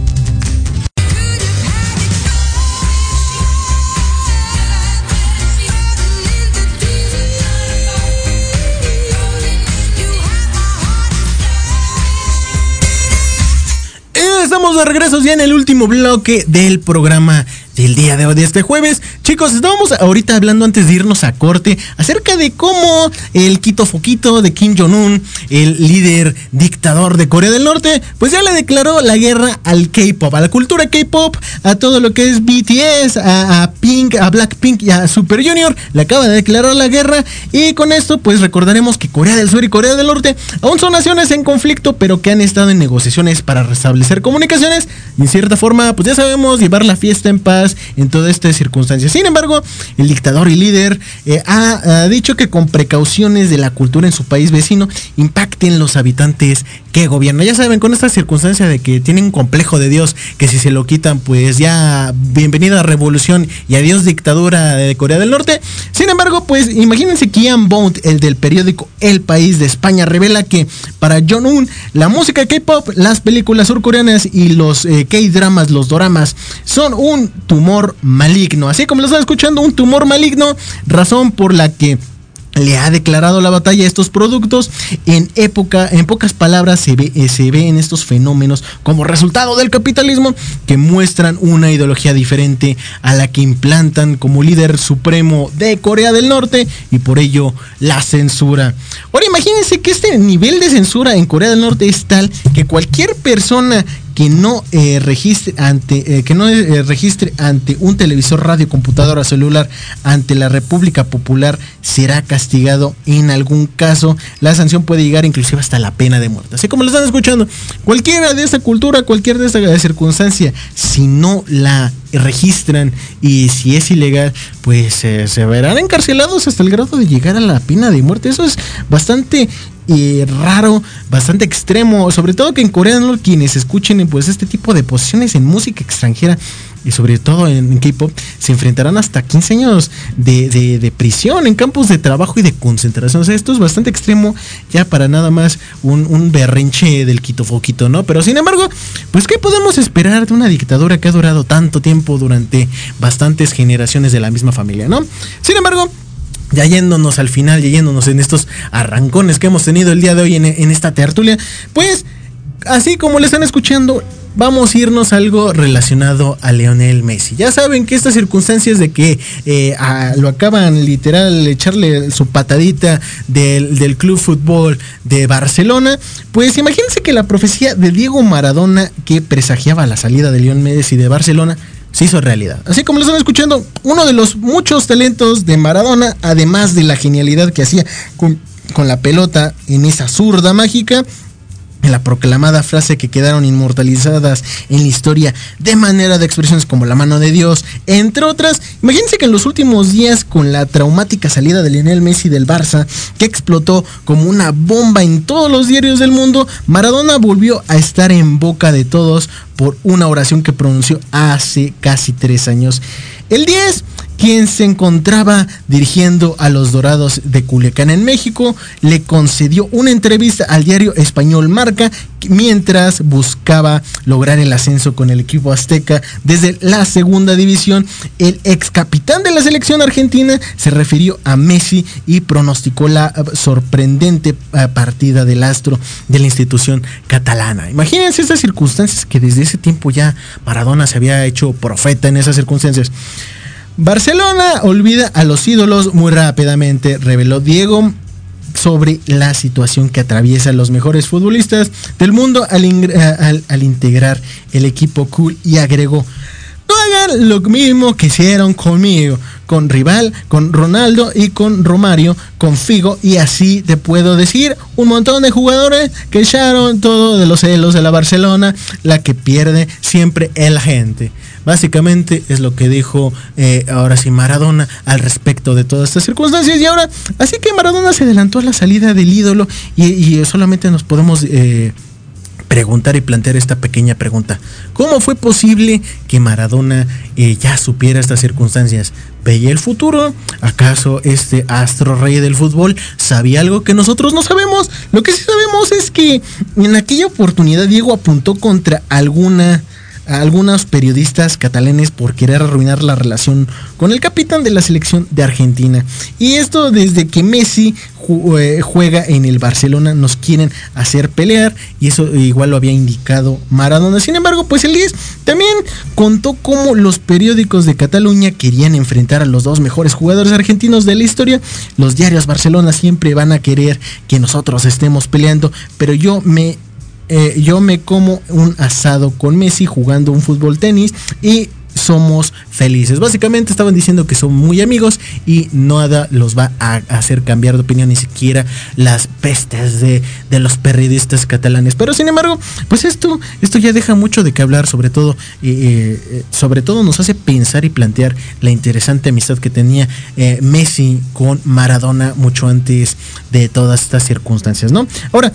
Estamos de regreso ya en el último bloque del programa del día de hoy, de este jueves. Chicos, estábamos ahorita hablando antes de irnos a corte acerca de cómo el Quito Foquito de Kim Jong-un, el líder dictador de Corea del Norte, pues ya le declaró la guerra al K-pop, a la cultura K-pop, a todo lo que es BTS, a, a Pink, a Blackpink y a Super Junior. Le acaba de declarar la guerra y con esto pues recordaremos que Corea del Sur y Corea del Norte aún son naciones en conflicto, pero que han estado en negociaciones para restablecer comunicaciones y en cierta forma pues ya sabemos llevar la fiesta en paz en toda esta circunstancia. Sin embargo, el dictador y líder eh, ha dicho que con precauciones de la cultura en su país vecino impacten los habitantes que gobiernan. Ya saben, con esta circunstancia de que tienen un complejo de Dios, que si se lo quitan, pues ya bienvenida a revolución y adiós dictadura de Corea del Norte. Sin embargo, pues imagínense que Ian Bond, el del periódico El País de España, revela que para Jong-un la música K-pop, las películas surcoreanas y los eh, K-dramas, los doramas, son un tumor maligno. Así como lo están escuchando, un tumor maligno, razón por la que le ha declarado la batalla a estos productos. En época, en pocas palabras, se ve, eh, se ven estos fenómenos como resultado del capitalismo que muestran una ideología diferente a la que implantan como líder supremo de Corea del Norte y por ello la censura. Ahora imagínense que este nivel de censura en Corea del Norte es tal que cualquier persona que no eh, registre ante eh, que no eh, registre ante un televisor, radio, computadora, celular ante la República Popular será castigado en algún caso. La sanción puede llegar inclusive hasta la pena de muerte. Así como lo están escuchando, cualquiera de esta cultura, cualquier de esta circunstancia, si no la registran y si es ilegal, pues se verán encarcelados hasta el grado de llegar a la pena de muerte. Eso es bastante raro, bastante extremo, sobre todo que en Corea del Norte quienes escuchen pues este tipo de posiciones en música extranjera y sobre todo en, en K-pop se enfrentarán hasta 15 años de, de- de prisión en campos de trabajo y de concentración. O sea, esto es bastante extremo ya para nada más un, un berrinche del Quito Foquito, ¿no? Pero sin embargo, pues ¿qué podemos esperar de una dictadura que ha durado tanto tiempo durante bastantes generaciones de la misma familia, ¿no? Sin embargo, ya yéndonos al final, ya yéndonos en estos arrancones que hemos tenido el día de hoy en, esta tertulia, pues así como le están escuchando, vamos a irnos algo relacionado a Leonel Messi. Ya saben que estas circunstancias de que eh, a- lo acaban literal echarle su patadita del, del club fútbol de Barcelona, pues imagínense que la profecía de Diego Maradona que presagiaba la salida de Leonel Messi de Barcelona se hizo realidad. Así como lo están escuchando, uno de los muchos talentos de Maradona, además de la genialidad que hacía con, con la pelota en esa zurda mágica, en la proclamada frase que quedaron inmortalizadas en la historia de manera de expresiones como la mano de Dios, entre otras. Imagínense que en los últimos días, con la traumática salida de Lionel Messi del Barça, que explotó como una bomba en todos los diarios del mundo, Maradona volvió a estar en boca de todos por una oración que pronunció hace casi tres años. El 10, quien se encontraba dirigiendo a los Dorados de Culiacán en México, le concedió una entrevista al diario español Marca mientras buscaba lograr el ascenso con el equipo azteca desde la segunda división. El ex capitán de la selección argentina se refirió a Messi y pronosticó la eh, sorprendente eh, partida del astro de la institución catalana. Imagínense estas circunstancias que desde ese tiempo ya Maradona se había hecho profeta en esas circunstancias. Barcelona olvida a los ídolos muy rápidamente, reveló Diego sobre la situación que atraviesan los mejores futbolistas del mundo al, integrar el equipo cool y agregó, no hagan lo mismo que hicieron conmigo, con Rival, con Ronaldo y con Romario, con Figo y así te puedo decir un montón de jugadores que echaron todo de los celos de la Barcelona, la que pierde siempre es la gente. Básicamente es lo que dijo eh, ahora sí Maradona al respecto de todas estas circunstancias y ahora así que Maradona se adelantó a la salida del ídolo y, solamente nos podemos eh, preguntar y plantear esta pequeña pregunta. ¿Cómo fue posible que Maradona eh, ya supiera estas circunstancias? ¿Veía el futuro? ¿Acaso este astro rey del fútbol sabía algo que nosotros no sabemos? Lo que sí sabemos es que en aquella oportunidad Diego apuntó contra alguna a algunos periodistas catalanes por querer arruinar la relación con el capitán de la selección de Argentina. Y esto desde que Messi eh, juega en el Barcelona nos quieren hacer pelear y eso igual lo había indicado Maradona. Sin embargo, pues el 10 también contó cómo los periódicos de Cataluña querían enfrentar a los dos mejores jugadores argentinos de la historia. Los diarios Barcelona siempre van a querer que nosotros estemos peleando, pero yo me eh, yo me como un asado con Messi jugando un fútbol tenis y somos felices. Básicamente estaban diciendo que son muy amigos y nada los va a hacer cambiar de opinión, ni siquiera las pestes de, de los periodistas catalanes. Pero sin embargo, pues esto, esto ya deja mucho de qué hablar, sobre todo, eh, sobre todo nos hace pensar y plantear la interesante amistad que tenía eh, Messi con Maradona mucho antes de todas estas circunstancias, ¿no? Ahora,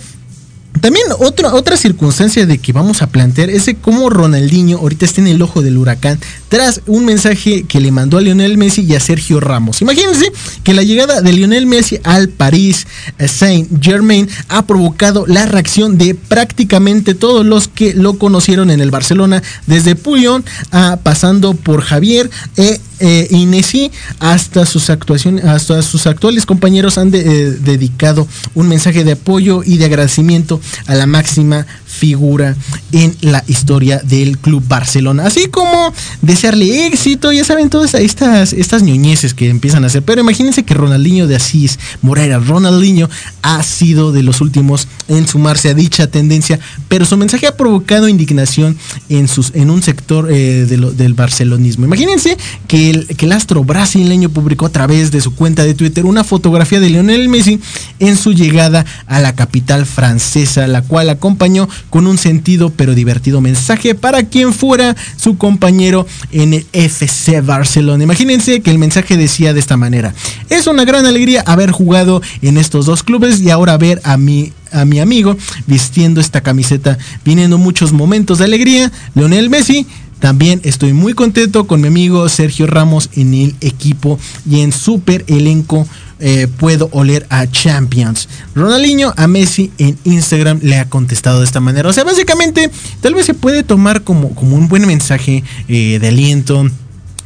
también otra, circunstancia de que vamos a plantear es de cómo Ronaldinho ahorita está en el ojo del huracán tras un mensaje que le mandó a Lionel Messi y a Sergio Ramos. Imagínense que la llegada de Lionel Messi al París Saint Germain ha provocado la reacción de prácticamente todos los que lo conocieron en el Barcelona, desde Puyol a pasando por Javier e eh, Inesi hasta sus actuaciones, hasta sus actuales compañeros han eh, dedicado un mensaje de apoyo y de agradecimiento a la máxima figura en la historia del club Barcelona, así como desearle éxito, ya saben todas estas estas ñoñeces que empiezan a hacer, pero imagínense que Ronaldinho de Asís Moreira, Ronaldinho ha sido de los últimos en sumarse a dicha tendencia, pero su mensaje ha provocado indignación en sus en un sector eh, de lo- del barcelonismo. Imagínense que el, que el astro brasileño publicó a través de su cuenta de Twitter una fotografía de Lionel Messi en su llegada a la capital francesa, la cual acompañó con un sentido pero divertido mensaje para quien fuera su compañero en el FC Barcelona. Imagínense que el mensaje decía de esta manera: Es una gran alegría haber jugado en estos dos clubes y ahora ver a mi a mi amigo vistiendo esta camiseta, viniendo muchos momentos de alegría. Lionel Messi, también estoy muy contento con mi amigo Sergio Ramos en el equipo y en super elenco. Eh, puedo oler a Champions. Ronaldinho a Messi en Instagram le ha contestado de esta manera. O sea, básicamente, tal vez se puede tomar como, como un buen mensaje eh, de aliento.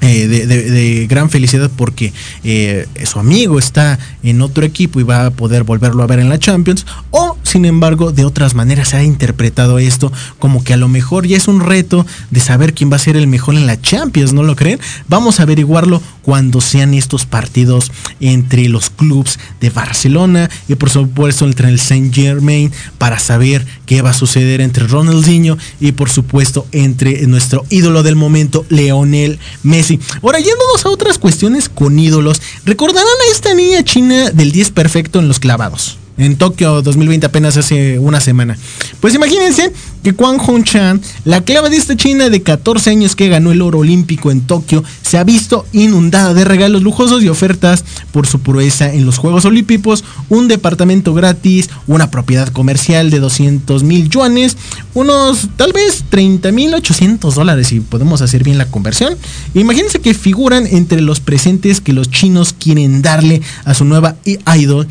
Eh, de, gran felicidad porque eh, su amigo está en otro equipo y va a poder volverlo a ver en la Champions o sin embargo de otras maneras se ha interpretado esto como que a lo mejor ya es un reto de saber quién va a ser el mejor en la Champions, ¿no lo creen? Vamos a averiguarlo cuando sean estos partidos entre los clubes de Barcelona y por supuesto entre el Saint Germain para saber qué va a suceder entre Ronaldinho y por supuesto entre nuestro ídolo del momento Leonel Messi. Ahora yéndonos a otras cuestiones con ídolos, recordarán a esta niña china del 10 perfecto en los clavados. En Tokio 2020 apenas hace una semana. Pues imagínense que Kwang Hong Chan, la clavadista china de 14 años que ganó el oro olímpico en Tokio, se ha visto inundada de regalos lujosos y ofertas por su proeza en los Juegos Olímpicos, un departamento gratis, una propiedad comercial de 200 mil yuanes, unos tal vez 30 mil 800 dólares si podemos hacer bien la conversión. Imagínense que figuran entre los presentes que los chinos quieren darle a su nueva idol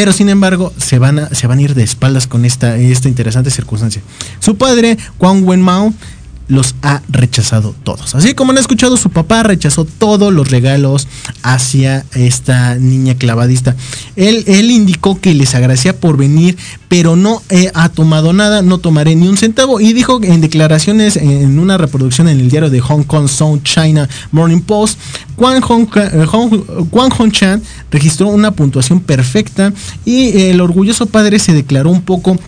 pero sin embargo se van a, se van a ir de espaldas con esta, esta interesante circunstancia. Su padre, Kwang Wen-mao, los ha rechazado todos. Así como han escuchado, su papá rechazó todos los regalos hacia esta niña clavadista. Él, él indicó que les agradecía por venir, pero no eh, ha tomado nada, no tomaré ni un centavo. Y dijo en declaraciones en una reproducción en el diario de Hong Kong South China Morning Post, Kwang Hong, eh, Hong- Kwang Hong Chan registró una puntuación perfecta y el orgulloso padre se declaró un poco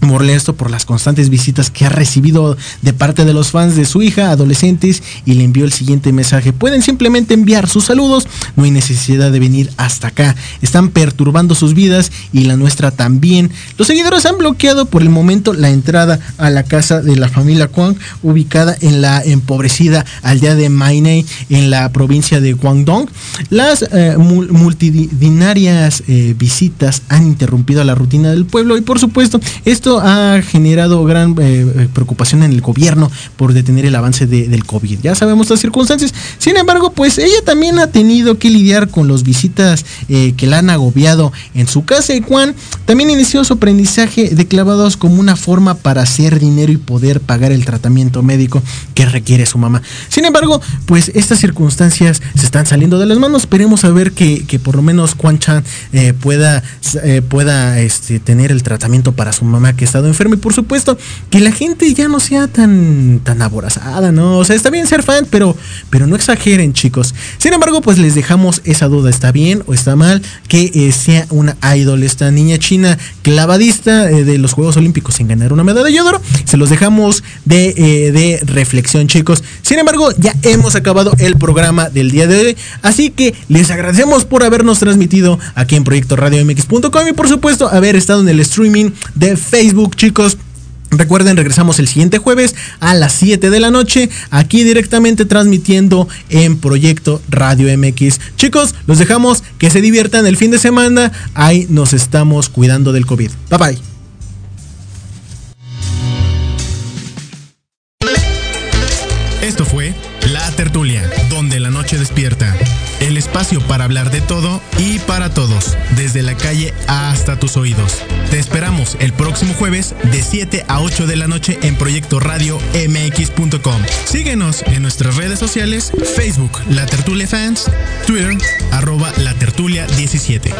molesto por las constantes visitas que ha recibido de parte de los fans de su hija, adolescentes, y le envió el siguiente mensaje. Pueden simplemente enviar sus saludos, no hay necesidad de venir hasta acá. Están perturbando sus vidas y la nuestra también. Los seguidores han bloqueado por el momento la entrada a la casa de la familia Kwang, ubicada en la empobrecida aldea de Mainei, en la provincia de Guangdong. Las eh, mul- multitudinarias eh, visitas han interrumpido la rutina del pueblo y por supuesto esto ha generado gran eh, preocupación en el gobierno por detener el avance de- del COVID. Ya sabemos las circunstancias. Sin embargo, pues ella también ha tenido que lidiar con las visitas eh, que la han agobiado en su casa y Juan también inició su aprendizaje de clavados como una forma para hacer dinero y poder pagar el tratamiento médico que requiere su mamá. Sin embargo, pues estas circunstancias se están saliendo de las manos. Esperemos a ver que, por lo menos Juan Chan eh, pueda, eh, pueda este, tener el tratamiento para su mamá que ha estado enferma. Y por supuesto, que la gente ya no sea tan, tan aborazada, ¿no? O sea, está bien ser fan, pero, pero no exageren, chicos. Sin embargo, pues les dejamos esa duda. ¿Está bien o está mal que eh, sea una idol esta niña china clavadista eh, de los Juegos Olímpicos en ganar una medalla de oro? Se los dejamos de, eh, de reflexión, chicos. Sin embargo, ya hemos acabado el programa del día de hoy. Así que les agradecemos por habernos transmitido aquí en Proyecto Radio MX.com y por supuesto haber estado en el streaming de Facebook, chicos. Recuerden, regresamos el siguiente jueves a las 7 de la noche, aquí directamente transmitiendo en Proyecto Radio MX. Chicos, los dejamos que se diviertan el fin de semana. Ahí nos estamos cuidando del COVID. Bye bye. Esto fue La Tertulia, donde la noche despierta. El espacio para hablar de todo y para todos, desde la calle hasta tus oídos. Te esperamos el próximo jueves de 7 a 8 de la noche en Proyecto Radio MX.com. Síguenos en nuestras redes sociales, Facebook La Tertulia Fans, Twitter arroba La Tertulia 17.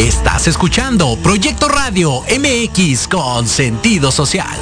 Estás escuchando Proyecto Radio MX con sentido social.